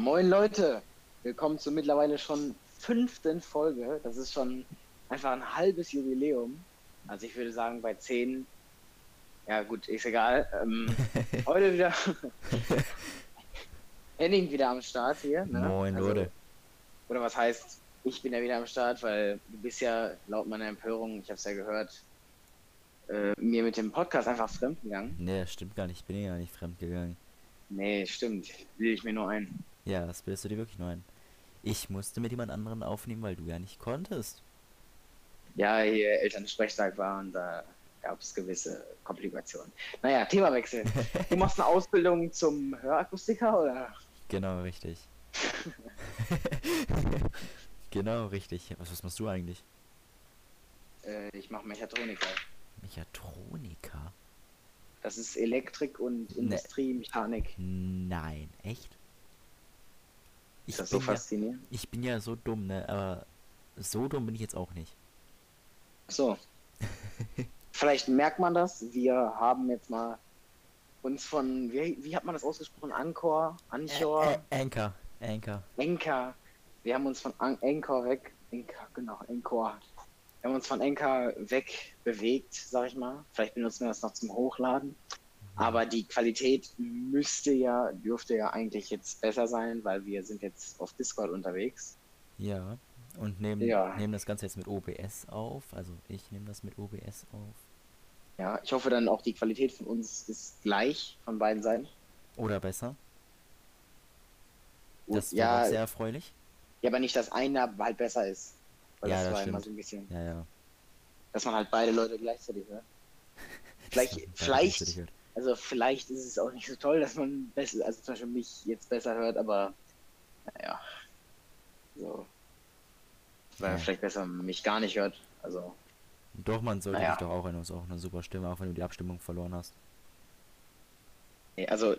Moin Leute, willkommen zur mittlerweile schon fünften Folge. Das ist schon einfach ein halbes Jubiläum. Also ich würde sagen bei zehn, ja gut, ist egal. Ähm, heute wieder Henning wieder am Start hier. Ne? Moin Also, Leute. Oder was heißt, ich bin ja wieder am Start, weil du bist ja laut meiner Empörung, ich habe es ja gehört, äh, mir mit dem Podcast einfach fremd gegangen. Nee, stimmt gar nicht. Ich bin ja gar nicht fremd gegangen. Nee, stimmt. Will ich mir nur ein. Ja, das bildest du dir wirklich nur ein. Ich musste mit jemand anderen aufnehmen, weil du ja nicht konntest. Ja, hier Elternsprechtag war und da gab es gewisse Komplikationen. Naja, Themawechsel. Du machst eine Ausbildung zum Hörakustiker oder? Genau, richtig. genau, richtig. Was, was machst du eigentlich? Äh, ich mache Mechatroniker. Mechatroniker? Das ist Elektrik und Nee. Industriemechanik. Nein, echt? Ich das so bin, ja, faszinierend? ich bin ja so dumm, ne? Aber so dumm bin ich jetzt auch nicht. So. Vielleicht merkt man das. Wir haben jetzt mal uns von, wie, wie hat man das ausgesprochen? Ankor? Anchor? Ä- Ä- Anchor, Anchor. Enka. Wir haben uns von An Anchor weg, Anchor, genau, Anchor. Wir haben uns von Anchor weg bewegt, sag ich mal. Vielleicht benutzen wir das noch zum Hochladen. Aber die Qualität müsste ja, dürfte ja eigentlich jetzt besser sein, weil wir sind jetzt auf Discord unterwegs. Ja. Und nehmen, Ja. nehmen das Ganze jetzt mit OBS auf. Also ich nehme das mit OBS auf. Ja, ich hoffe dann auch die Qualität von uns ist gleich von beiden Seiten. Oder besser. Das wäre ja, sehr erfreulich. ja, aber nicht, dass einer halt besser ist. Weil Ja, das war immer so ein bisschen, Ja, ja. dass man halt beide Leute gleichzeitig hört. Vielleicht, vielleicht. Also vielleicht ist es auch nicht so toll, dass man besser, also zum Beispiel mich jetzt besser hört, aber naja. So. Weil Ja. vielleicht besser mich gar nicht hört. Also. Doch, man sollte Naja. dich doch auch. Du hast auch eine super Stimme, auch wenn du die Abstimmung verloren hast. Nee, also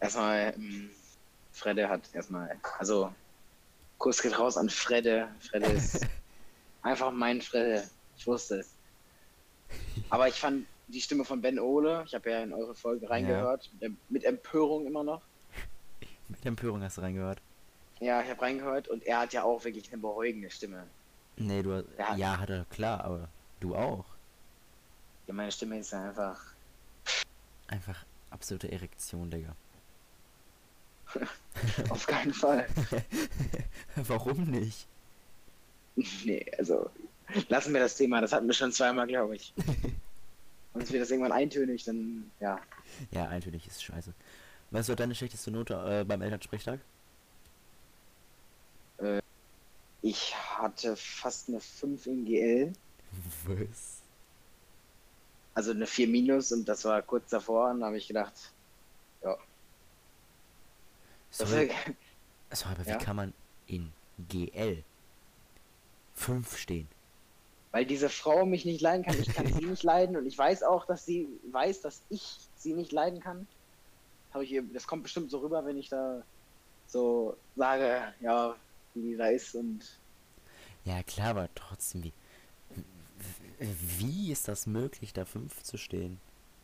erstmal, ähm, Fredde hat erstmal, also Kuss geht raus an Fredde. Fredde ist einfach mein Fredde. Ich wusste es. Aber ich fand die Stimme von Ben Ole, ich habe ja in eure Folge reingehört, mit, Em- mit Empörung immer noch. Mit Empörung hast du reingehört. Ja, ich habe reingehört und er hat ja auch wirklich eine beruhigende Stimme. Nee, du hast. Ja. Ja, hat er, klar, aber du auch. Ja, meine Stimme ist ja einfach. Einfach absolute Erektion, Digga. Auf keinen Fall. Warum nicht? Nee, also lassen wir das Thema. Das hatten wir schon zweimal, glaube ich. Und es wird das irgendwann eintönig, dann ja. Ja, eintönig ist scheiße. Was war deine schlechteste Note äh, beim Elternsprechtag? Ich hatte fast eine 5 in GL, Was? also eine 4 minus und das war kurz davor und da habe ich gedacht, ja. Sorry, sorry, aber ja? wie kann man in GL 5 stehen? Weil diese Frau mich nicht leiden kann, ich kann sie nicht leiden und ich weiß auch, dass sie weiß, dass ich sie nicht leiden kann. Habe ich ihr, das kommt bestimmt so rüber, wenn ich da so sage, ja, wie die da ist und Ja, klar, aber trotzdem, wie. Wie ist das möglich, da 5 zu stehen?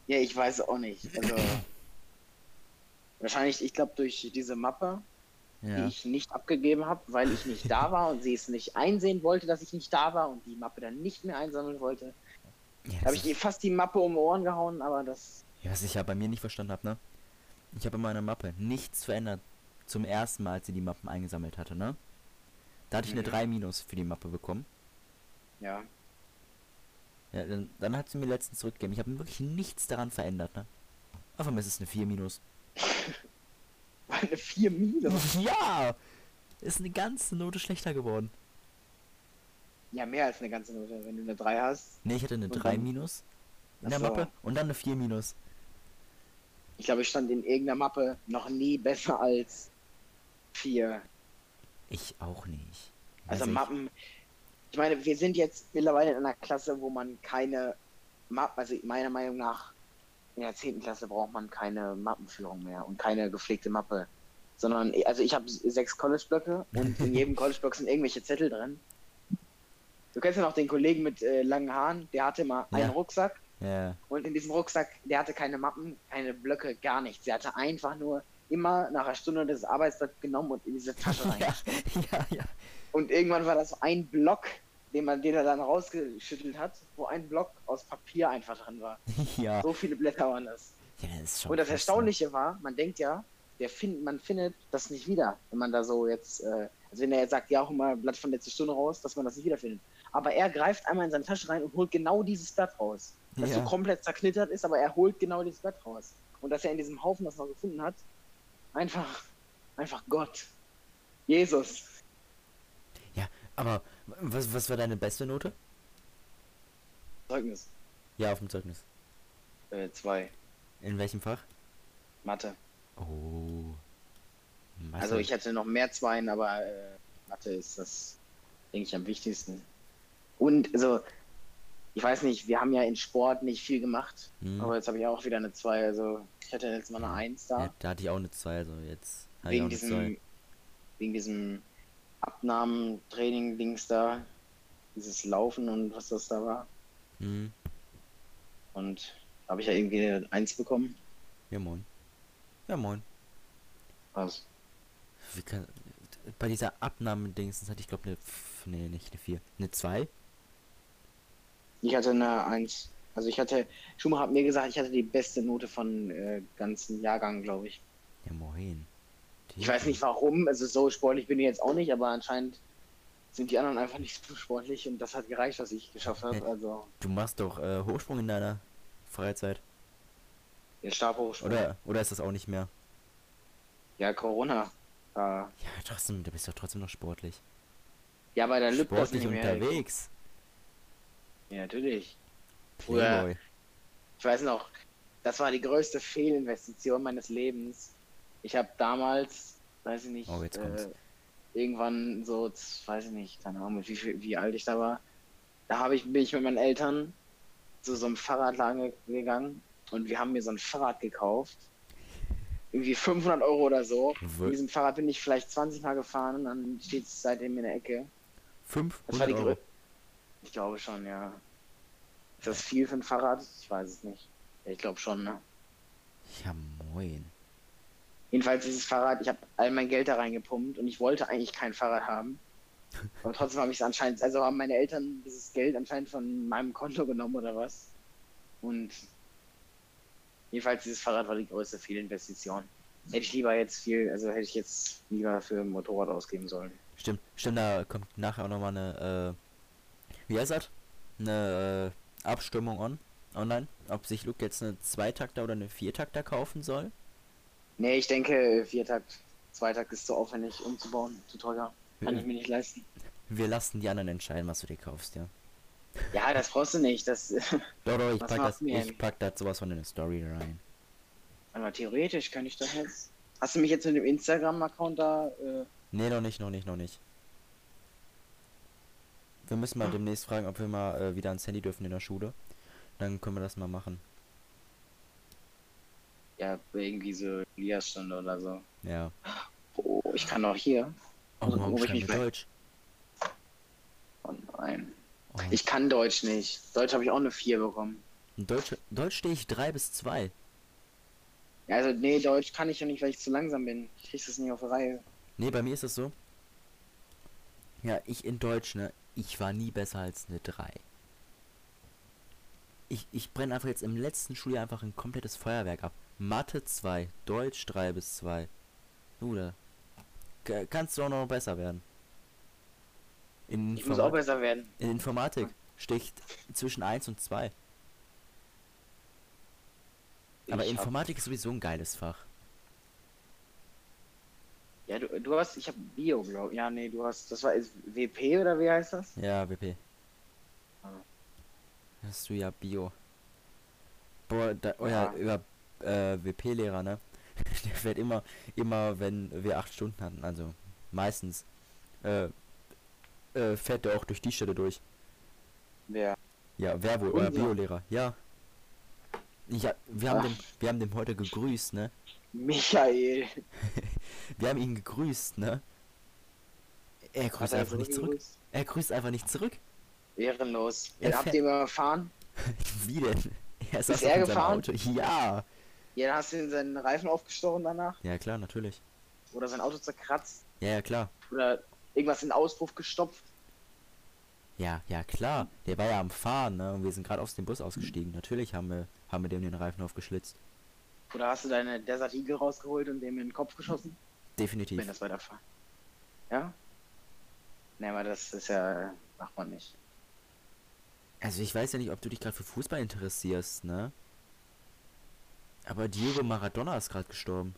ja, ich weiß auch nicht. Also wahrscheinlich, ich glaube, durch diese Mappe, die Ja. ich nicht abgegeben habe, weil ich nicht da war und sie es nicht einsehen wollte, dass ich nicht da war und die Mappe dann nicht mehr einsammeln wollte, ja habe ich ihr fast die Mappe um die Ohren gehauen, aber das Ja, was ich ja bei mir nicht verstanden habe, ne? Ich habe in meiner Mappe nichts verändert zum ersten Mal, als sie die Mappen eingesammelt hatte, ne? Da hatte ich eine Mhm. 3 Minus für die Mappe bekommen. ja. Ja, dann, dann hat sie mir letztens zurückgegeben. Ich habe wirklich nichts daran verändert, ne? Auf einmal ist es eine 4 Minus. Eine 4 minus. Ja! Ist eine ganze Note schlechter geworden. Ja, mehr als eine ganze Note. Wenn du eine 3 hast, Ne, ich hatte eine Und 3 dann- Minus in der so. Mappe und dann eine 4 Minus. ich glaube, ich stand in irgendeiner Mappe noch nie besser als 4. Ich auch nicht. Also ich- Mappen. Ich meine, wir sind jetzt mittlerweile in einer Klasse, wo man keine Mappen, also meiner Meinung nach, in der 10. Klasse braucht man keine Mappenführung mehr und keine gepflegte Mappe. Sondern, also ich habe sechs College-Blöcke und in jedem College-Block sind irgendwelche Zettel drin. Du kennst ja noch den Kollegen mit äh, langen Haaren, der hatte mal Ja. einen Rucksack Ja. und in diesem Rucksack, der hatte keine Mappen, keine Blöcke, gar nichts. Der hatte einfach nur immer nach einer Stunde das Arbeitsblatt genommen und in diese Tasche rein. ja, ja. Und irgendwann war das ein Block, den man, den er dann rausgeschüttelt hat, wo ein Block aus Papier einfach drin war. Ja. So viele Blätter waren das. ja das Und das ne? Erstaunliche war, man denkt ja, der find, man findet das nicht wieder, wenn man da so jetzt, äh, also wenn er jetzt sagt, ja, hol mal ein Blatt von letzter Stunde raus, dass man das nicht wiederfindet. Aber er greift einmal in seine Tasche rein und holt genau dieses Blatt raus. Das Ja. so komplett zerknittert ist, aber er holt genau dieses Blatt raus. Und dass er in diesem Haufen das noch gefunden hat, einfach, einfach Gott. Jesus. Ja, aber was, was war deine beste Note? Zeugnis. Ja, auf dem Zeugnis. Äh, zwei. In welchem Fach? Mathe. Oh. Mathe. Also ich hätte noch mehr Zweien, aber äh, Mathe ist das, denke ich, am wichtigsten. Und also, ich weiß nicht, wir haben ja in Sport nicht viel gemacht, Hm. aber jetzt habe ich auch wieder eine 2. Also ich hatte jetzt mal eine 1 da. Ja, da hatte ich auch eine 2, also jetzt wegen diesem, 2. wegen diesem Abnahmen-Training-Dings da. Dieses Laufen und was das da war. Hm. Und da habe ich ja irgendwie eine 1 bekommen. Ja, moin. Ja, moin. Was? Wie kann, bei dieser Abnahme-Dings hatte ich glaube eine, nee, nicht eine 4, eine 2. Ich hatte eine 1. Also ich hatte, Schumacher hat mir gesagt, ich hatte die beste Note von äh, ganzen Jahrgang, glaube ich. Ja, moin. Ich weiß nicht warum, also so sportlich bin ich jetzt auch nicht, aber anscheinend sind die anderen einfach nicht so sportlich und das hat gereicht, was ich geschafft habe. Also Du machst doch äh, Hochsprung in deiner Freizeit. Der Stabhochsprung. Oder, oder ist das auch nicht mehr? Ja, Corona. Äh, Ja, trotzdem, du bist doch trotzdem noch sportlich. ja, bei der Lüb das nicht mehr. unterwegs. Ja, natürlich. Playboy. Ich weiß noch, das war die größte Fehlinvestition meines Lebens. Ich habe damals, weiß ich nicht, Oh, äh, irgendwann so, weiß ich nicht, keine Ahnung, wie, viel- wie alt ich da war. Da habe ich, bin ich mit meinen Eltern zu so einem Fahrradladen ge- gegangen und wir haben mir so ein Fahrrad gekauft. Irgendwie 500 Euro oder so. Mit diesem Fahrrad bin ich vielleicht 20 Mal gefahren und dann steht es seitdem in der Ecke. Das war 500 die Euro. Ich glaube schon, ja. Ist das viel für ein Fahrrad? Ich weiß es nicht. Ich glaube schon, ne? Ja, moin. Jedenfalls dieses Fahrrad, ich habe all mein Geld da reingepumpt und ich wollte eigentlich kein Fahrrad haben. Aber trotzdem habe ich es anscheinend, also haben meine Eltern dieses Geld anscheinend von meinem Konto genommen oder was. Und jedenfalls dieses Fahrrad war die größte Fehlinvestition. Hätte ich lieber jetzt viel, also hätte ich jetzt lieber für ein Motorrad ausgeben sollen. Stimmt, stimmt, da kommt nachher auch nochmal eine, äh, wie heißt das? Eine äh, Abstimmung on, online, ob sich Luke jetzt eine Zweitakter oder eine Viertakter kaufen soll. Nee, ich denke, Viertakt, Zweitakt ist zu aufwendig umzubauen, zu teuer. Kann ich mir nicht leisten. Wir lassen die anderen entscheiden, was du dir kaufst, ja. Ja, das brauchst du nicht. Das, Doch, doch, ich pack das, ich pack das sowas von in eine Story rein. aber theoretisch kann ich doch jetzt. Hast du mich jetzt mit dem Instagram-Account da? Äh, Nee, noch nicht, noch nicht, noch nicht. Wir müssen mal demnächst fragen, ob wir mal äh, wieder ans Handy dürfen in der Schule. Dann können wir das mal machen. ja, irgendwie so Liastunde oder so. Ja. Oh, ich kann auch hier. Oh, Also, ob ich mich Deutsch. Oh nein. Oh. Ich kann Deutsch nicht. Deutsch habe ich auch eine 4 bekommen. Deutsch, Deutsch stehe ich 3 bis 2. Ja, also, nee, Deutsch kann ich ja nicht, weil ich zu langsam bin. Ich krieg das nicht auf Reihe. Nee, bei mir ist es so. Ja, ich in Deutsch, ne? Ich war nie besser als eine 3. Ich, ich brenne einfach jetzt im letzten Schuljahr einfach ein komplettes Feuerwerk ab. Mathe 2, Deutsch 3 bis 2. Bruder. Ka- Kannst du auch noch besser werden. In, Ich muss auch besser werden. in Informatik sticht zwischen 1 und 2. Aber Ich Informatik ist sowieso ein geiles Fach. Ja, du, du hast, ich habe Bio, glaube Ja, nee, du hast, das war ist WP oder wie heißt das? Ja, WP. Ah. Hast du ja Bio. Boah, da, euer, Ja. euer äh, WP-Lehrer, ne? Der fährt immer, immer, wenn wir acht Stunden hatten, also meistens, äh, äh, fährt der auch durch die Stelle durch. Wer? Ja, wer wohl? Euer. Bio-Lehrer. Ja. Ja, wir haben Ach. dem, wir haben dem heute gegrüßt, ne? Michael. Wir haben ihn gegrüßt, ne? Er grüßt er einfach nicht zurück. zurückgegrüßt? Er grüßt einfach nicht zurück. Ehrenlos. Er Habt ihr mal erfahren? Wie denn? Er saß er auf unserem gefahren? Auto. Ja. Ja, dann hast du ihm seinen Reifen aufgestochen danach. Ja, klar, natürlich. Oder sein Auto zerkratzt. Ja, ja, klar. Oder irgendwas in den Auspuff gestopft. Ja, ja, klar. Der war ja am Fahren, ne? Und wir sind gerade aus dem Bus ausgestiegen. Natürlich haben wir, haben wir dem den Reifen aufgeschlitzt. Oder hast du deine Desert Eagle rausgeholt und dem in den Kopf geschossen? Definitiv. Wenn das weiterfahren. Ja? Ne, aber das ist ja. Macht man nicht. Also ich weiß ja nicht, ob du dich gerade für Fußball interessierst, ne? Aber Diego Maradona ist gerade gestorben.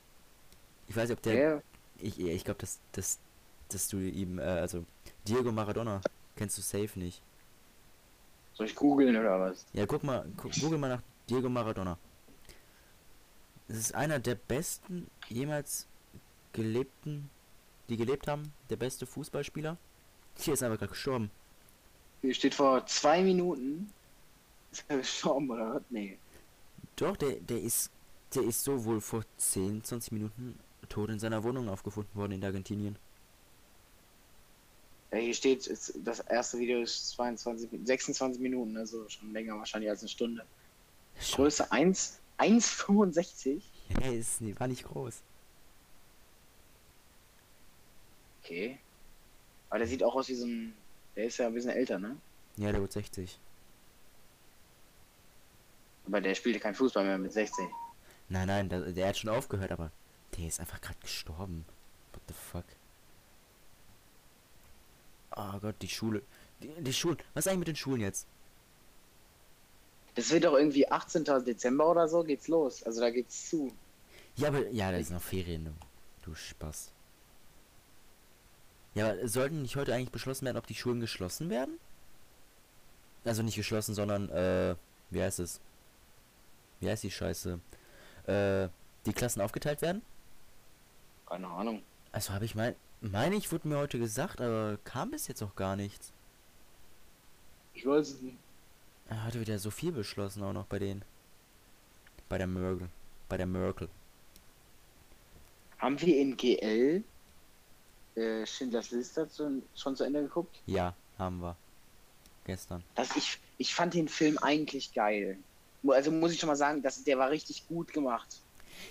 Ich weiß nicht, ob der. Der, Ich, ich glaube, dass, dass, dass du ihm, äh, also Diego Maradona kennst du safe nicht. soll ich googeln oder was? Ja, guck mal, gu google mal nach Diego Maradona. Es ist einer der besten jemals gelebten, die gelebt haben, der beste Fußballspieler. Hier ist einfach gerade gestorben. Hier steht vor zwei Minuten. Ist er gestorben oder was? Nee. Doch, der, der ist, der ist so wohl vor 10, 20 Minuten tot in seiner Wohnung aufgefunden worden in Argentinien. Ja, hier steht, das erste Video ist 22, Min- 26 Minuten, also schon länger wahrscheinlich als eine Stunde. Größe 1, 1,65. Ja, ist, nee, war nicht groß. Okay. Aber der sieht auch aus wie so ein. Der ist ja ein bisschen älter, ne? Ja, der wird 60. Aber der spielte kein Fußball mehr mit 60. Nein, nein, der, der hat schon aufgehört, aber der ist einfach gerade gestorben. What the fuck? Oh Gott, die Schule. Die, die Schulen. Was ist eigentlich mit den Schulen jetzt? Das wird doch irgendwie 18. Dezember oder so geht's los. Also da geht's zu. Ja, aber ja, da ist noch Ferien, du, du Spaß. Ja, aber sollten nicht heute eigentlich beschlossen werden, ob die Schulen geschlossen werden? Also nicht geschlossen, sondern, äh, wie heißt es? Wie heißt die Scheiße? Äh, die Klassen aufgeteilt werden? Keine Ahnung. Also habe ich mein, meine ich, wurde mir heute gesagt, aber kam bis jetzt auch gar nichts. Ich weiß es nicht. Er hatte wieder so viel beschlossen auch noch bei denen. Bei der Merkel. Bei der Merkel. Haben wir in GL äh, Schindlers Liste zu, schon zu Ende geguckt? Ja, haben wir. Gestern. Das, ich, ich fand den Film eigentlich geil. Also muss ich schon mal sagen, dass der war richtig gut gemacht.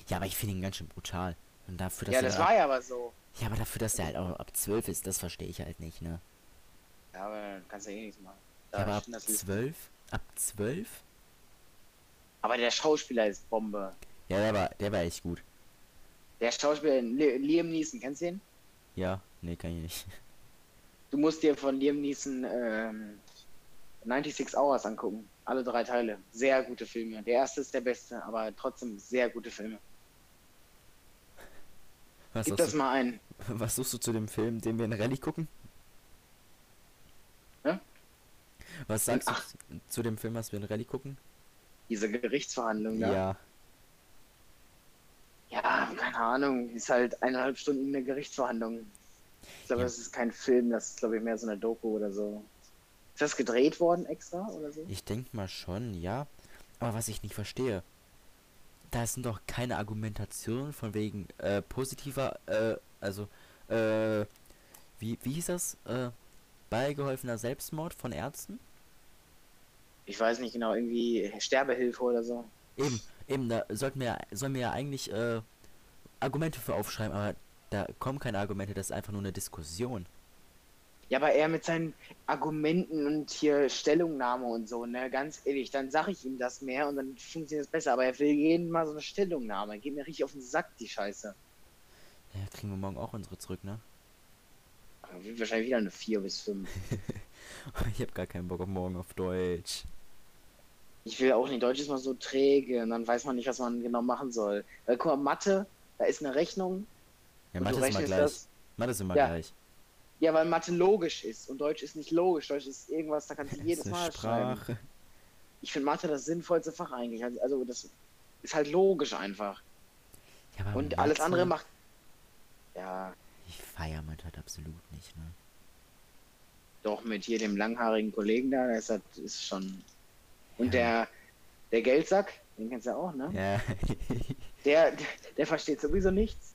Ja, aber ich finde ihn ganz schön brutal. Und dafür, dass ja, das war ja aber so. Ja, aber dafür, dass der halt auch ab 12 ist, das verstehe ich halt nicht, ne? Ja, aber dann kannst du ja eh nichts machen. Ja, Da aber ab Schindlers Liste. 12? Ab 12? aber der Schauspieler ist Bombe. Ja, der war, der war echt gut. Der Schauspieler Li- Liam Neeson, kennst du ihn? Ja, nee, kann ich nicht. Du musst dir von Liam Neeson ähm, 96 Hours angucken. Alle drei Teile. Sehr gute Filme. Der erste ist der beste, aber trotzdem sehr gute Filme. Was Gib suchst, das du, mal ein. was suchst du zu dem Film, den wir in Rallye gucken? Hä? Was sagst Ach. du zu dem Film, was wir in Rallye gucken? Diese Gerichtsverhandlung da. Ja. Ja, keine Ahnung. Ist halt eineinhalb Stunden eine Gerichtsverhandlung. Ich glaube, Ja. das ist kein Film, das ist, glaube ich, mehr so eine Doku oder so. Ist das gedreht worden extra oder so? Ich denke mal schon, ja. Aber was ich nicht verstehe, da sind doch keine Argumentationen von wegen äh, positiver, äh, also, äh, wie, wie hieß das? Äh, beigeholfener Selbstmord von Ärzten? Ich weiß nicht genau, irgendwie Sterbehilfe oder so. Eben, eben, da sollten wir, ja- sollen wir ja eigentlich äh, Argumente für aufschreiben, aber da kommen keine Argumente, das ist einfach nur eine Diskussion. Ja, aber er mit seinen Argumenten und hier Stellungnahme und so, ne, ganz ehrlich, dann sag ich ihm das mehr und dann funktioniert es besser. Aber er will jeden Mal so eine Stellungnahme. Geht mir richtig auf den Sack, die Scheiße. Ja, kriegen wir morgen auch unsere zurück, ne? Wird wahrscheinlich wieder eine 4 bis 5. Ich habe gar keinen Bock auf morgen auf Deutsch. Ich will auch nicht, Deutsch ist mal so träge und dann weiß man nicht, was man genau machen soll. Weil guck mal, Mathe, da ist eine Rechnung. Ja, Mathe ist immer gleich. das. Mathe ist immer Ja. gleich. Ja, weil Mathe logisch ist und Deutsch ist nicht logisch. Deutsch ist irgendwas, da kannst du Das jedes Mal schreiben. Sprache. Ich finde Mathe das sinnvollste Fach eigentlich. Also- Also das ist halt logisch einfach. Ja, Und alles andere macht. Ja, Ich feier Mathe halt absolut nicht, ne? doch mit hier dem langhaarigen Kollegen da, der ist, halt, ist schon. Und Ja. der, der Geldsack, den kennst du auch, ne? Ja. Der, der versteht sowieso nichts.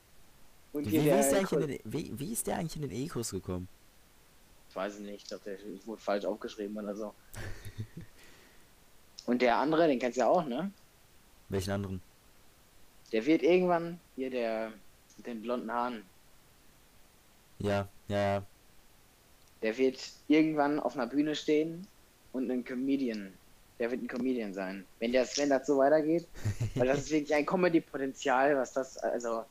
Und wie, wie, der. ist der eigentlich Ko- in den, wie, wie ist der eigentlich in den E-Kurs gekommen? Ich weiß nicht, ich glaube, der wurde falsch aufgeschrieben oder so. Und der andere, den kennst du ja auch, ne? Welchen anderen? Der wird irgendwann, hier der mit den blonden Haaren, Ja, ja, ja. der wird irgendwann auf einer Bühne stehen und ein Comedian. Der wird ein Comedian sein. Wenn das, wenn das so weitergeht. Weil das ist wirklich ein Comedy-Potenzial, was das, also,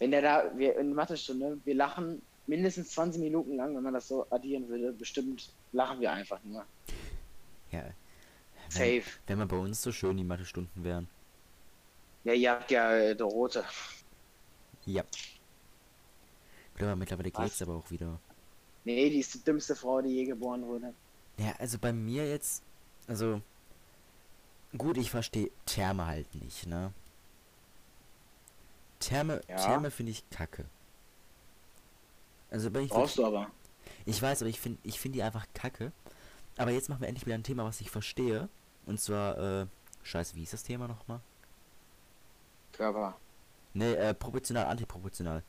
wenn der da, wir in Mathestunde, wir lachen mindestens 20 Minuten lang, wenn man das so addieren würde, bestimmt lachen wir einfach nur. ja. Safe. wenn man bei uns so schön die Mathe-Stunden wären. Ja, ihr habt ja äh, Dorote. Ja. Aber mittlerweile Was? geht's aber auch wieder. Nee, die ist die dümmste Frau, die je geboren wurde. Ja, also bei mir jetzt, also gut, ich verstehe Therme halt nicht, ne? Therme, Ja. Therme finde ich kacke. Also wenn ich Brauchst du aber. ich weiß, aber ich finde ich finde die einfach kacke. Aber jetzt machen wir endlich wieder ein Thema, was ich verstehe. Und zwar, äh, scheiße, wie ist das Thema nochmal? Körper. Ne, äh, proportional, antiproportional.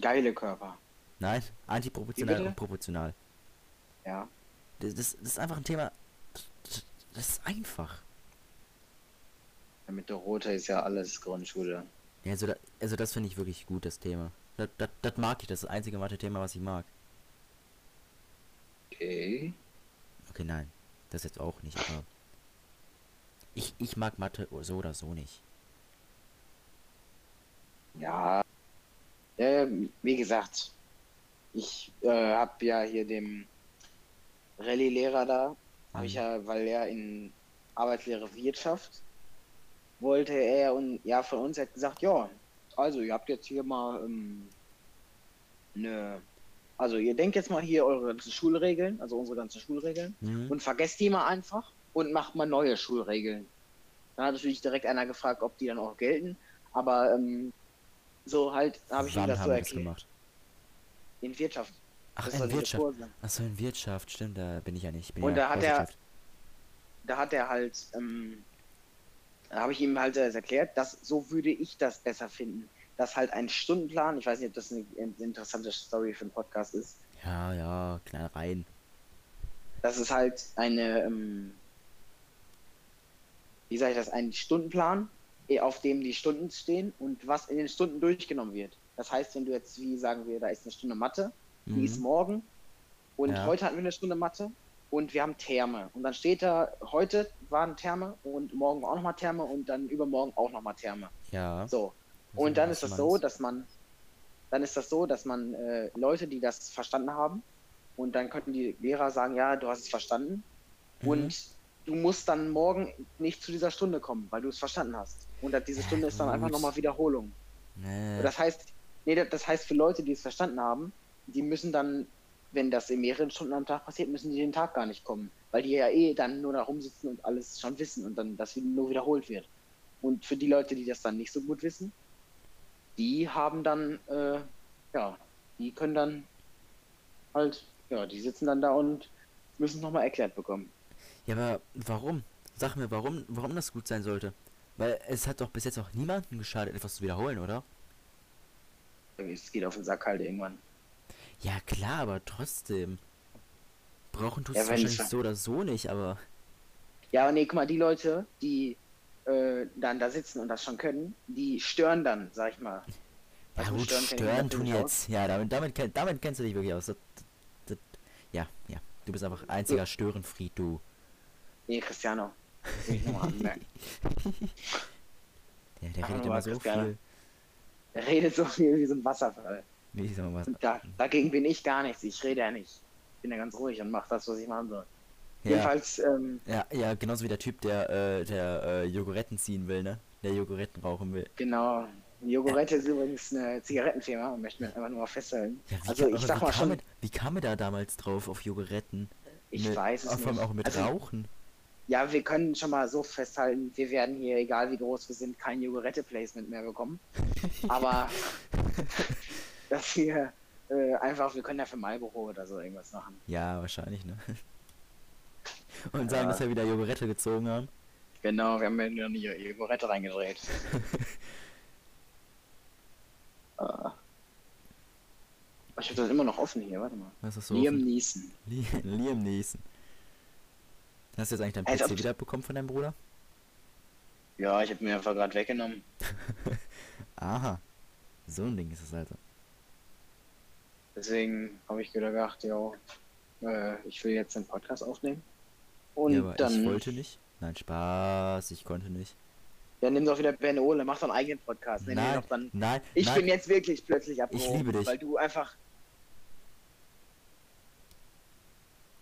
Geile Körper. Nein, antiproportional und proportional. Ja. Das, das, das ist einfach ein Thema, das, das ist einfach. Mit Dorote ist ja alles Grundschule. Ja, also, da, also das finde ich wirklich gut, das Thema. Das, das, das mag ich, das ist das einzige Mathe-Thema, was ich mag. Okay. Okay, nein, das jetzt auch nicht, aber ich, ich mag Mathe so oder so nicht. Ja. Ähm, wie gesagt, ich äh, habe ja hier dem Rallye-Lehrer da, habe ich Mhm. ja, weil er in Arbeitslehre Wirtschaft wollte er und ja von uns hat gesagt, ja, also ihr habt jetzt hier mal ähm, eine, also ihr denkt jetzt mal hier eure ganzen Schulregeln, also unsere ganzen Schulregeln Mhm. und vergesst die mal einfach und macht mal neue Schulregeln. Dann hat natürlich direkt einer gefragt, ob die dann auch gelten, aber ähm, so halt habe ich Wann das so erklärt. gemacht? In Wirtschaft. Ach, Das in Wirtschaft. Achso, in Wirtschaft, stimmt, da bin ich ja nicht. Und ja da hat er-. Da hat er halt, ähm, da habe ich ihm halt äh, erklärt, dass so würde ich das besser finden. Dass halt ein Stundenplan, ich weiß nicht, ob das eine in- interessante Story für einen Podcast ist, Ja, ja, klein rein. dass es halt eine, ähm, wie sage ich das, ein Stundenplan, eh, auf dem die Stunden stehen und was in den Stunden durchgenommen wird. Das heißt, wenn du jetzt, wie sagen wir, da ist eine Stunde Mathe, die ist Mhm. morgen und Ja. heute hatten wir eine Stunde Mathe und wir haben Therme. Und dann steht da, heute waren Therme und morgen auch nochmal Therme und dann übermorgen auch nochmal Therme. Ja. So. Und dann ist das so, dass man, dann ist das so, dass man äh, Leute, die das verstanden haben, und dann könnten die Lehrer sagen, ja, du hast es verstanden. Mhm. Und du musst dann morgen nicht zu dieser Stunde kommen, weil du es verstanden hast. Und diese Stunde ist dann einfach nochmal Wiederholung. Nee. Das heißt, nee, das heißt für Leute, die es verstanden haben, die müssen dann, wenn das in mehreren Stunden am Tag passiert, müssen die den Tag gar nicht kommen, weil die ja eh dann nur da rumsitzen und alles schon wissen und dann das nur wiederholt wird. Und für die Leute, die das dann nicht so gut wissen, die haben dann, äh, ja, die können dann halt, ja, die sitzen dann da und müssen nochmal erklärt bekommen. Ja, aber warum? Sag mir, warum, warum das gut sein sollte. Weil es hat doch bis jetzt auch niemandem geschadet, etwas zu wiederholen, oder? Es geht auf den Sack halt irgendwann. Ja, klar, aber trotzdem. Brauchen tust Ja, es wenn wahrscheinlich so oder so nicht, aber. Ja, aber nee, guck mal, die Leute, die äh, dann da sitzen und das schon können, die stören dann, sag ich mal. Ja, gut, stören stören tun aus. jetzt. Ja, damit, damit, damit kennst du dich wirklich aus. Das, das, ja, ja. Du bist einfach einziger Störenfried, du. Nee, Cristiano. Der, der redet immer so Cristiano. viel. Er redet so viel wie so ein Wasserfall. Wie sag mal was. Da, dagegen bin ich gar nichts. Ich rede ja nicht. Ich bin ja ganz ruhig und mache das, was ich machen soll. Ja, Jedenfalls, ähm, ja, ja, genauso wie der Typ, der, äh, der äh, Jogoretten ziehen will, ne? Der Jogoretten rauchen will. genau. Jogurette ist übrigens eine Zigarettenfirma und möchte mir einfach nur mal festhalten. Ja, wie Also kam, ich sag mal schon, er, wie kam er da damals drauf auf Jogoretten? ich Mit- weiß es Vor allem nicht. auch mit also, Rauchen. Ja, wir können schon mal so festhalten, wir werden hier, egal wie groß wir sind, kein Jogurette-Placement mehr bekommen. Aber dass wir äh, einfach, wir können ja für Marlboro oder so irgendwas machen. Ja, wahrscheinlich, ne? Und sagen, Ja. dass wir wieder Jogurette gezogen haben. Genau, wir haben ja nur eine Jogurette reingedreht. äh. Ich habe das immer noch offen hier, warte mal. Was ist so? Liam offen? Neeson. Li Liam Neeson. Hast du jetzt eigentlich dein Als PC ob- wieder bekommen von deinem Bruder? Ja, ich habe mir einfach gerade weggenommen. Aha. So ein Ding ist es also. Deswegen habe ich gedacht, ja, äh, ich will jetzt einen Podcast aufnehmen. Und ja, aber dann. ich wollte nicht. Nein, Spaß, ich konnte nicht. Ja, nimm doch wieder Ben Ole, mach doch einen eigenen Podcast. Ihn Nein, doch dann. nein, Ich nein. bin jetzt wirklich plötzlich abgehoben, liebe dich. weil du einfach.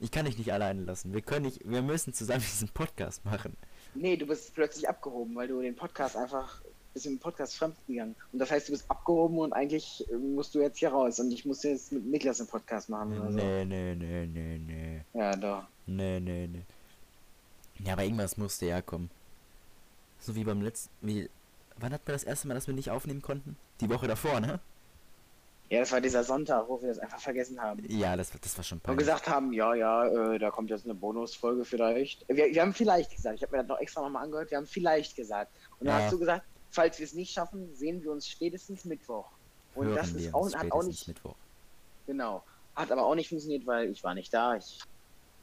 Ich kann dich nicht alleine lassen. Wir können nicht, wir müssen zusammen diesen Podcast machen. Nee, du bist plötzlich abgehoben, weil du den Podcast einfach bist im Podcast fremd gegangen. Und das heißt, du bist abgehoben und eigentlich äh, musst du jetzt hier raus und ich muss jetzt mit Niklas einen Podcast machen oder so. Nee, nee, nee, nee, nee. Ja, doch. Nee, nee, nee. Ja, aber irgendwas musste ja kommen. So wie beim letzten. Wie. Wann hatten wir das erste Mal, dass wir nicht aufnehmen konnten? Die Woche davor, ne? Ja, das war dieser Sonntag, wo wir das einfach vergessen haben. Ja, das, das war schon Und peinlich. gesagt haben, ja, ja, äh, da kommt jetzt eine Bonusfolge vielleicht. Wir, wir haben vielleicht gesagt, ich habe mir das noch extra nochmal angehört, wir haben vielleicht gesagt. Und dann Ja. hast du gesagt, falls wir es nicht schaffen, sehen wir uns spätestens Mittwoch. Und Hören das ist auch, hat auch spätestens nicht, Mittwoch. genau, hat aber auch nicht funktioniert, weil ich war nicht da, ich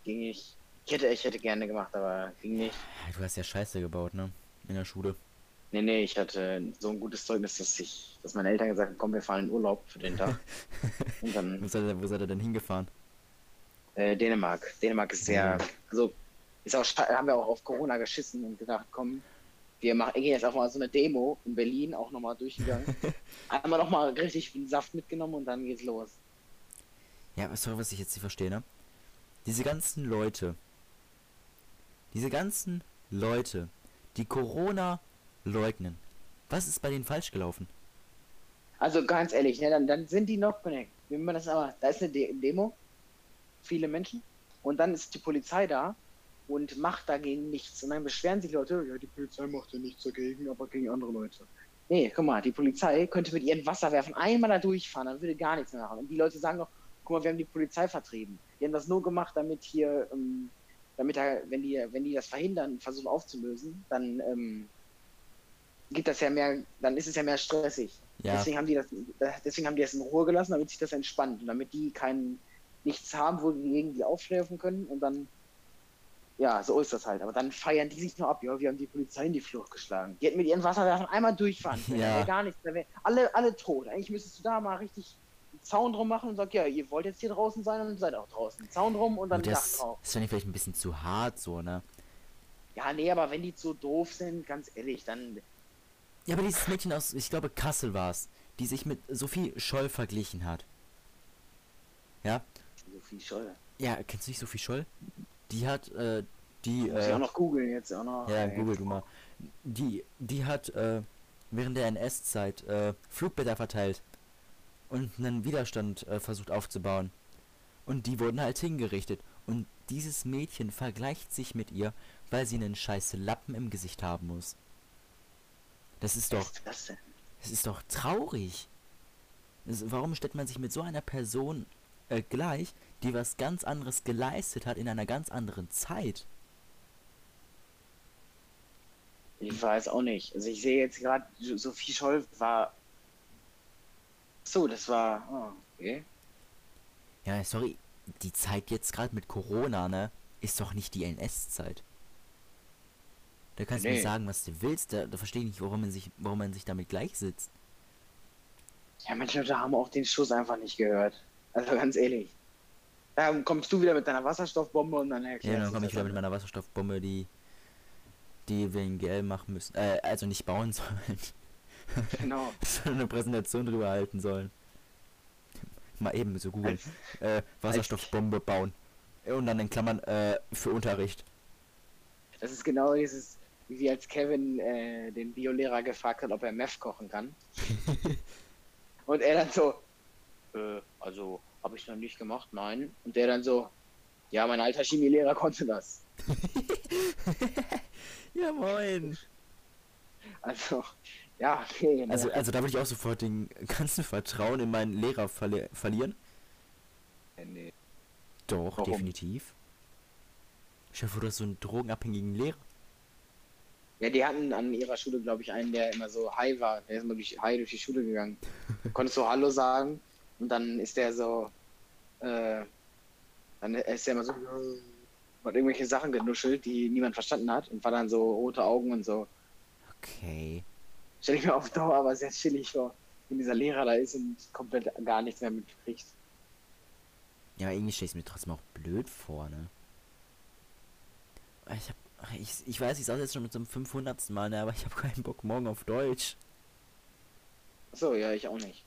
ging nicht. Ich hätte, ich hätte gerne gemacht, aber ging nicht. Ja, Du hast ja Scheiße gebaut, ne? In der Schule. Nee, nee, ich hatte so ein gutes Zeugnis, dass ich, dass meine Eltern gesagt haben, komm, wir fahren in Urlaub für den Tag. Und dann Wo seid ihr, wo seid ihr denn hingefahren? Äh, Dänemark. Dänemark ist sehr, also ist auch, haben wir auch auf Corona geschissen und gedacht, komm, wir machen gehen jetzt auch mal so eine Demo in Berlin auch nochmal durchgegangen. Einmal nochmal richtig viel Saft mitgenommen und dann geht's los. Ja, sorry, was ich jetzt nicht verstehe, ne? Diese ganzen Leute, diese ganzen Leute, die Corona leugnen, was ist bei denen falsch gelaufen? Also ganz ehrlich, ne, dann, dann sind die noch connect. Wenn man das aber, da ist eine De Demo, viele Menschen, und dann ist die Polizei da und macht dagegen nichts. Und dann beschweren sich Leute, ja, die Polizei macht ja nichts dagegen, aber gegen andere Leute. Nee, guck mal, die Polizei könnte mit ihren Wasserwerfen einmal da durchfahren, dann würde gar nichts mehr machen. Und die Leute sagen doch, guck mal, wir haben die Polizei vertrieben. Die haben das nur gemacht, damit hier, ähm, damit da, wenn die, wenn die das verhindern, versuchen aufzulösen, dann ähm, gibt das ja mehr, dann ist es ja mehr stressig. Ja, Deswegen haben die das, deswegen haben die das in Ruhe gelassen, damit sich das entspannt und damit die kein nichts haben, wo die gegen die aufschläfen können und dann ja, so ist das halt. Aber dann feiern die sich nur ab, ja, wir haben die Polizei in die Flucht geschlagen. Die hätten mit ihren Wasserwerfern einmal durchfahren können. Ja. Gar nichts, alle, alle tot. Eigentlich müsstest du da mal richtig einen Zaun drum machen und sagen, ja, ihr wollt jetzt hier draußen sein und seid auch draußen. Zaun drum und dann ein Dach das, drauf. das fand ich vielleicht ein bisschen zu hart, so, ne? Ja, nee, aber wenn die so doof sind, ganz ehrlich, dann Ja, aber dieses Mädchen aus, ich glaube, Kassel war es, die sich mit Sophie Scholl verglichen hat. Ja? Sophie Scholl. Ja, kennst du nicht Sophie Scholl? Die hat, äh, die, Muss ich äh, auch noch googeln jetzt auch noch. Ja, google du mal. Die, die hat äh, während der NS-Zeit äh, Flugblätter verteilt und einen Widerstand äh, versucht aufzubauen. Und die wurden halt hingerichtet. Und dieses Mädchen vergleicht sich mit ihr, weil sie einen scheiß Lappen im Gesicht haben muss. Das ist Was doch, ist das denn? das ist doch traurig. Das, warum stellt man sich mit so einer Person äh, gleich, die was ganz anderes geleistet hat in einer ganz anderen Zeit? Ich weiß auch nicht. Also ich sehe jetzt gerade, Sophie Scholl war. So, das war. Oh, okay. Ja, sorry, die Zeit jetzt gerade mit Corona, ne, ist doch nicht die NS-Zeit. Da kannst du Nee. mir sagen, was du willst, da, da verstehe ich nicht, warum man sich, warum man sich damit gleichsetzt. Ja, manche Leute haben auch den Schuss einfach nicht gehört. Also ganz ehrlich. Da kommst du wieder mit deiner Wasserstoffbombe und dann erklärst Ja, dann du komme ich wieder mit meiner Wasserstoffbombe, die die wir in GL machen müssen, äh, also nicht bauen sollen, Genau. sondern eine Präsentation drüber halten sollen. Mal eben so googeln. Äh, Wasserstoffbombe bauen. Und dann in Klammern, äh, für Unterricht. Das ist genau dieses, wie als Kevin äh, den Biolehrer gefragt hat, ob er Meth kochen kann. und er dann so, äh, also habe ich noch nicht gemacht, nein. Und der dann so, ja, mein alter Chemielehrer konnte das. Ja, moin. Also, ja, okay. ne. Also, also da würde ich auch sofort den ganzen Vertrauen in meinen Lehrer verli verlieren. Äh, nee. Doch, Warum? definitiv. Ich hoffe, du hast so einen drogenabhängigen Lehrer. Ja, die hatten an ihrer Schule, glaube ich, einen, der immer so high war. Der ist immer durch, high durch die Schule gegangen. Konntest so Hallo sagen und dann ist der so, äh, dann ist er immer so, hat irgendwelche Sachen genuschelt, die niemand verstanden hat und war dann so rote Augen und so. Okay. Stell ich mir auf Dauer aber sehr chillig vor, wenn dieser Lehrer da ist und komplett gar nichts mehr mitkriegt. Ja, irgendwie stelle ich mir trotzdem auch blöd vor, ne? Ich hab. Ich, ich weiß, ich saß jetzt schon mit so einem 500. Mal, ne, aber ich habe keinen Bock morgen auf Deutsch. So, ja, ich auch nicht.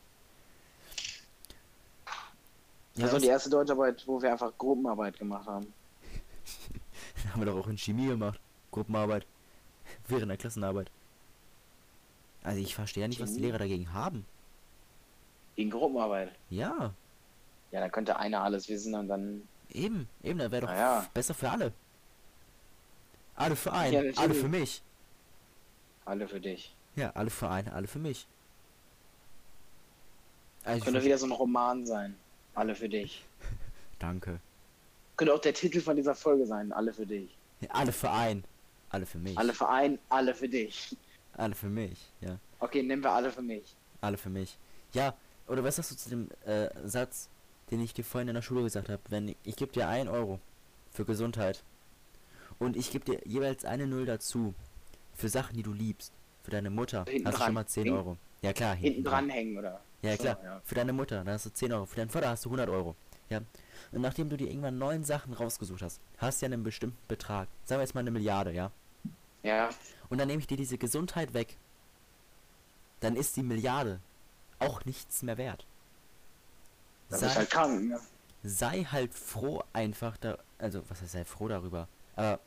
Ja, das war die erste Deutscharbeit, wo wir einfach Gruppenarbeit gemacht haben. haben wir doch auch in Chemie gemacht. Gruppenarbeit. Während der Klassenarbeit. Also ich verstehe ja nicht, was die Chemie? Lehrer dagegen haben. Gegen Gruppenarbeit. Ja, Ja, da könnte einer alles wissen und dann. eben, eben, da wäre doch ja. besser für alle. Alle für einen, Ja, alle für mich. Alle für dich. Ja, alle für einen, alle für mich. Also Könnte wieder so ein Roman sein. Alle für dich. Danke. Könnte auch der Titel von dieser Folge sein. Alle für dich. Ja, alle für einen, alle für mich. Alle für einen, alle für dich. alle für mich, ja. Okay, nehmen wir alle für mich. Alle für mich. Ja, oder was sagst du zu dem äh, Satz, den ich dir vorhin in der Schule gesagt habe? Wenn ich, gebe dir 1 Euro für Gesundheit und ich gebe dir jeweils eine Null dazu für Sachen, die du liebst. Für deine Mutter Hinten hast du dran. schon mal 10 Hin- Euro. Ja klar, Hinten dranhängen, oder? Ja So, klar, ja. für deine Mutter, da hast du 10 Euro. Für deinen Vater hast du 100 Euro. Ja. Und nachdem du dir irgendwann neun Sachen rausgesucht hast, hast du ja einen bestimmten Betrag. Sagen wir jetzt mal eine Milliarde, ja. Ja, Und dann nehme ich dir diese Gesundheit weg. Dann ist die Milliarde auch nichts mehr wert. das Sei, ist halt krank, ne? sei halt froh einfach da. Also, was heißt sei froh darüber? Aber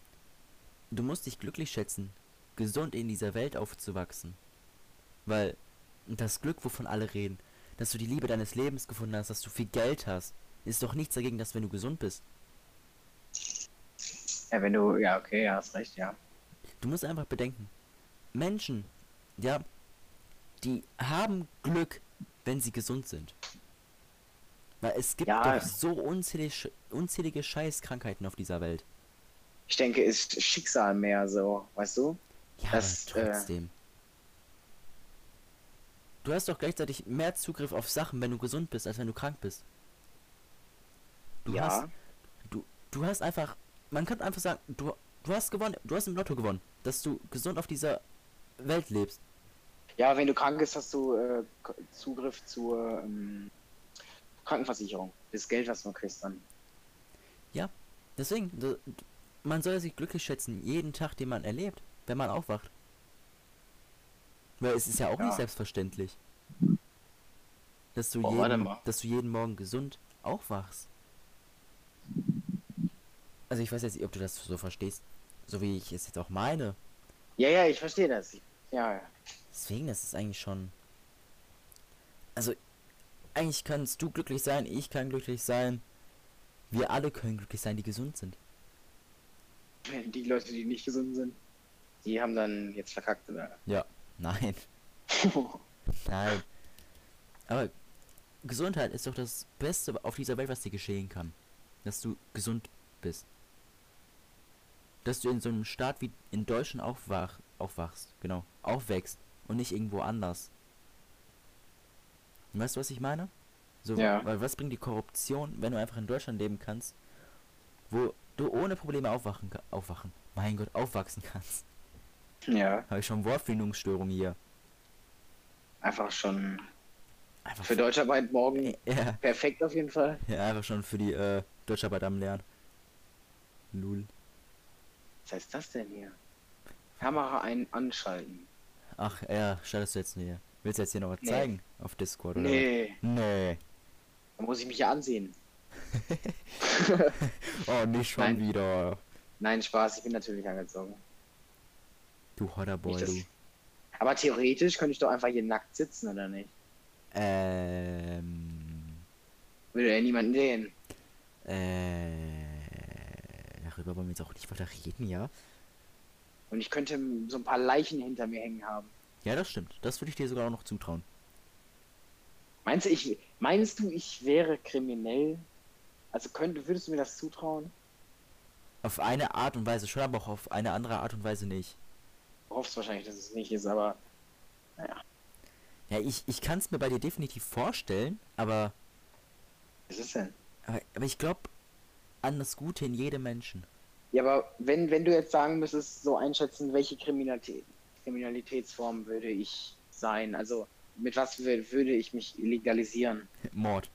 du musst dich glücklich schätzen, gesund in dieser Welt aufzuwachsen. Weil das Glück, wovon alle reden, dass du die Liebe deines Lebens gefunden hast, dass du viel Geld hast, ist doch nichts dagegen, dass wenn du gesund bist. Ja, wenn du. Ja, okay, ja, hast recht, ja. Du musst einfach bedenken, Menschen, ja, die haben Glück, wenn sie gesund sind. Weil es gibt Ja. doch so unzählige, unzählige Scheißkrankheiten auf dieser Welt. Ich denke, ist Schicksal mehr so, weißt du? Ja, Das, äh, trotzdem. Du hast doch gleichzeitig mehr Zugriff auf Sachen, wenn du gesund bist, als wenn du krank bist. Du ja. hast, du, du hast einfach, man kann einfach sagen, du, du hast gewonnen, du hast im Lotto gewonnen, dass du gesund auf dieser Welt lebst. Ja, wenn du krank bist, hast du äh, Zugriff zur ähm, Krankenversicherung. Das Geld, was du kriegst dann. Deswegen, du, du- man soll sich glücklich schätzen, jeden Tag, den man erlebt, wenn man aufwacht. Weil es ist ja auch Ja. nicht selbstverständlich. Dass du, warte jeden, dass du jeden Morgen gesund aufwachst. Also ich weiß jetzt nicht, ob du das so verstehst, so wie ich es jetzt auch meine. Ja, ja, ich verstehe das. Ja, ja. Deswegen, das ist eigentlich schon. Also, eigentlich kannst du glücklich sein, ich kann glücklich sein. Wir alle können glücklich sein, die gesund sind. Die Leute, die nicht gesund sind, die haben dann jetzt verkackt, oder? Nein, nein. Aber Gesundheit ist doch das Beste auf dieser Welt, was dir geschehen kann. Dass du gesund bist. Dass du in so einem Staat wie in Deutschland aufwach, aufwachst, genau, aufwächst und nicht irgendwo anders. Weißt du, was ich meine? So, Ja. weil was bringt die Korruption, wenn du einfach in Deutschland leben kannst, wo du ohne Probleme aufwachen, aufwachen, mein Gott, aufwachsen kannst. Ja, Habe ich schon Wortfindungsstörung hier. einfach schon Einfach für Deutscharbeit morgen Ja, perfekt auf jeden Fall. ja, einfach schon für die äh, Deutscharbeit am Lernen. Lul. Was heißt das denn hier? Kamera ein anschalten. Ach, ja, schaltest du jetzt hier. Willst du jetzt hier noch was Nee. zeigen? Auf Discord oder? Nee? Nee. da muss ich mich ja ansehen. Oh, nicht schon Nein. wieder. Nein, Spaß, ich bin natürlich angezogen. Du Hodderboy, du. Aber theoretisch könnte ich doch einfach hier nackt sitzen, oder nicht? Ähm. Würde ja niemanden sehen. Äh. Darüber wollen wir jetzt auch nicht weiter reden, ja? Und ich könnte so ein paar Leichen hinter mir hängen haben. Ja, das stimmt. Das würde ich dir sogar auch noch zutrauen. Meinst du, ich, meinst du, ich wäre kriminell? Also könnte, würdest du mir das zutrauen? Auf eine Art und Weise schon, aber auch auf eine andere Art und Weise nicht. Hoffst wahrscheinlich, dass es nicht ist, aber Ja, ich, ich kann es mir bei dir definitiv vorstellen, aber, was ist denn? aber, aber ich glaube an das Gute in jedem Menschen. Ja, aber wenn, wenn du jetzt sagen müsstest, so einschätzen, welche Kriminalität, Kriminalitätsform würde ich sein? Also mit was wür- würde ich mich legalisieren? Mord.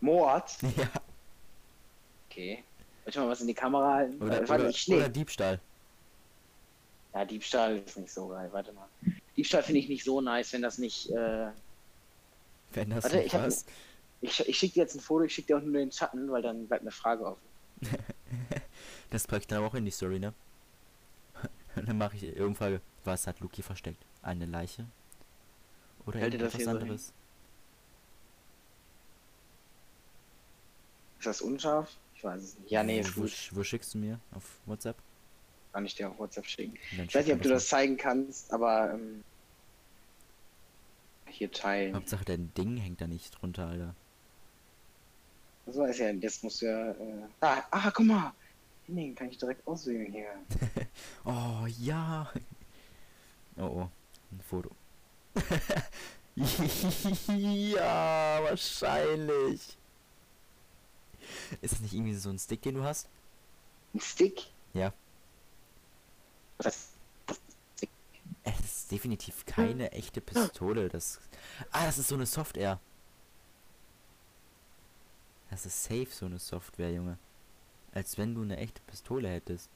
Mord? Ja. Okay. Soll ich mal was in die Kamera halten? Oder, oder, oder Diebstahl. Ja, Diebstahl ist nicht so geil. Warte mal. Diebstahl finde ich nicht so nice, wenn das nicht. Äh, Wenn das Warte, ich hab- ich ich schicke dir jetzt ein Foto, ich schicke dir auch nur den Schatten, weil dann bleibt eine Frage offen. Das packe ich dann auch in die Story, ne? Und dann mache ich irgendwann, was hat Luki versteckt? Eine Leiche? Oder Hält etwas hier so anderes? Ist das unscharf? Ich weiß es nicht. Ja, nee, ist wo, wo schickst du mir? Auf WhatsApp? Kann ich dir auf WhatsApp schicken. Ich weiß nicht, ob du das zeigen kannst, aber ähm, hier teilen. Hauptsache dein Ding hängt da nicht drunter, Alter. So ist ja, das muss ja. Äh, ah, ah, guck mal! Den kann ich direkt auswählen hier. Oh ja. Oh oh. Ein Foto. ja, wahrscheinlich. Ist das nicht irgendwie so ein Stick, den du hast? Ein Stick? Ja. Es ist definitiv keine echte Pistole. Das. Ah, das ist so eine Software. Das ist safe so eine Software, Junge. Als wenn du eine echte Pistole hättest.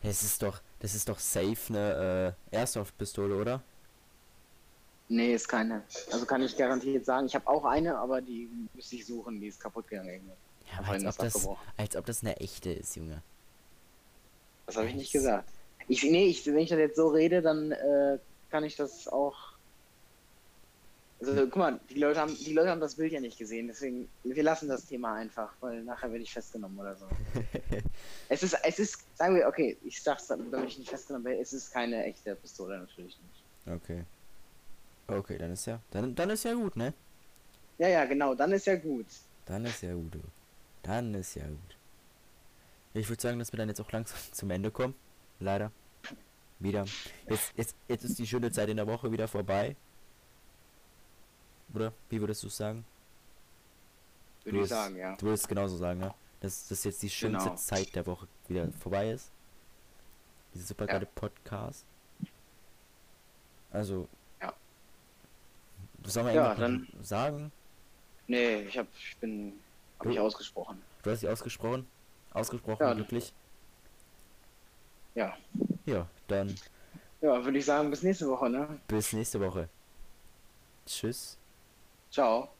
Es ist doch, das ist doch safe eine äh, Airsoft-Pistole, oder? Nee, ist keine. Also kann ich garantiert sagen. Ich habe auch eine, aber die müsste ich suchen, die ist kaputt gegangen. Ja, als ob, das, als ob das eine echte ist, Junge. Das habe ich nicht gesagt. Ich, nee, ich, wenn ich das jetzt so rede, dann äh, kann ich das auch. Also guck mal, die Leute haben, die Leute haben das Bild ja nicht gesehen, deswegen wir lassen das Thema einfach, weil nachher werde ich festgenommen oder so. es ist, es ist, sagen wir, okay, ich sag's, dann, damit ich nicht festgenommen werde, es ist keine echte Pistole natürlich nicht. Okay. Okay, dann ist ja, dann, dann ist ja gut, ne? Ja, ja, genau, dann ist ja gut. Dann ist ja gut. du. Dann ist ja gut. Ich würde sagen, dass wir dann jetzt auch langsam zum Ende kommen. Leider. Wieder. Jetzt, jetzt, jetzt ist die schöne Zeit in der Woche wieder vorbei. Oder? Wie würdest du sagen? Würde ich sagen, ja. Du würdest genauso sagen, ne? Dass das jetzt die schönste Genau. Zeit der Woche wieder vorbei ist. Dieser super geile Podcast. Also. Ja. Soll man Ja, noch sagen? Nee, ich hab, ich bin, hab Du- ich ausgesprochen. Du hast dich ausgesprochen? Ausgesprochen Ja. glücklich? Ja. Ja, dann Ja, würde ich sagen, bis nächste Woche, ne? bis nächste Woche. Tschüss. Ciao.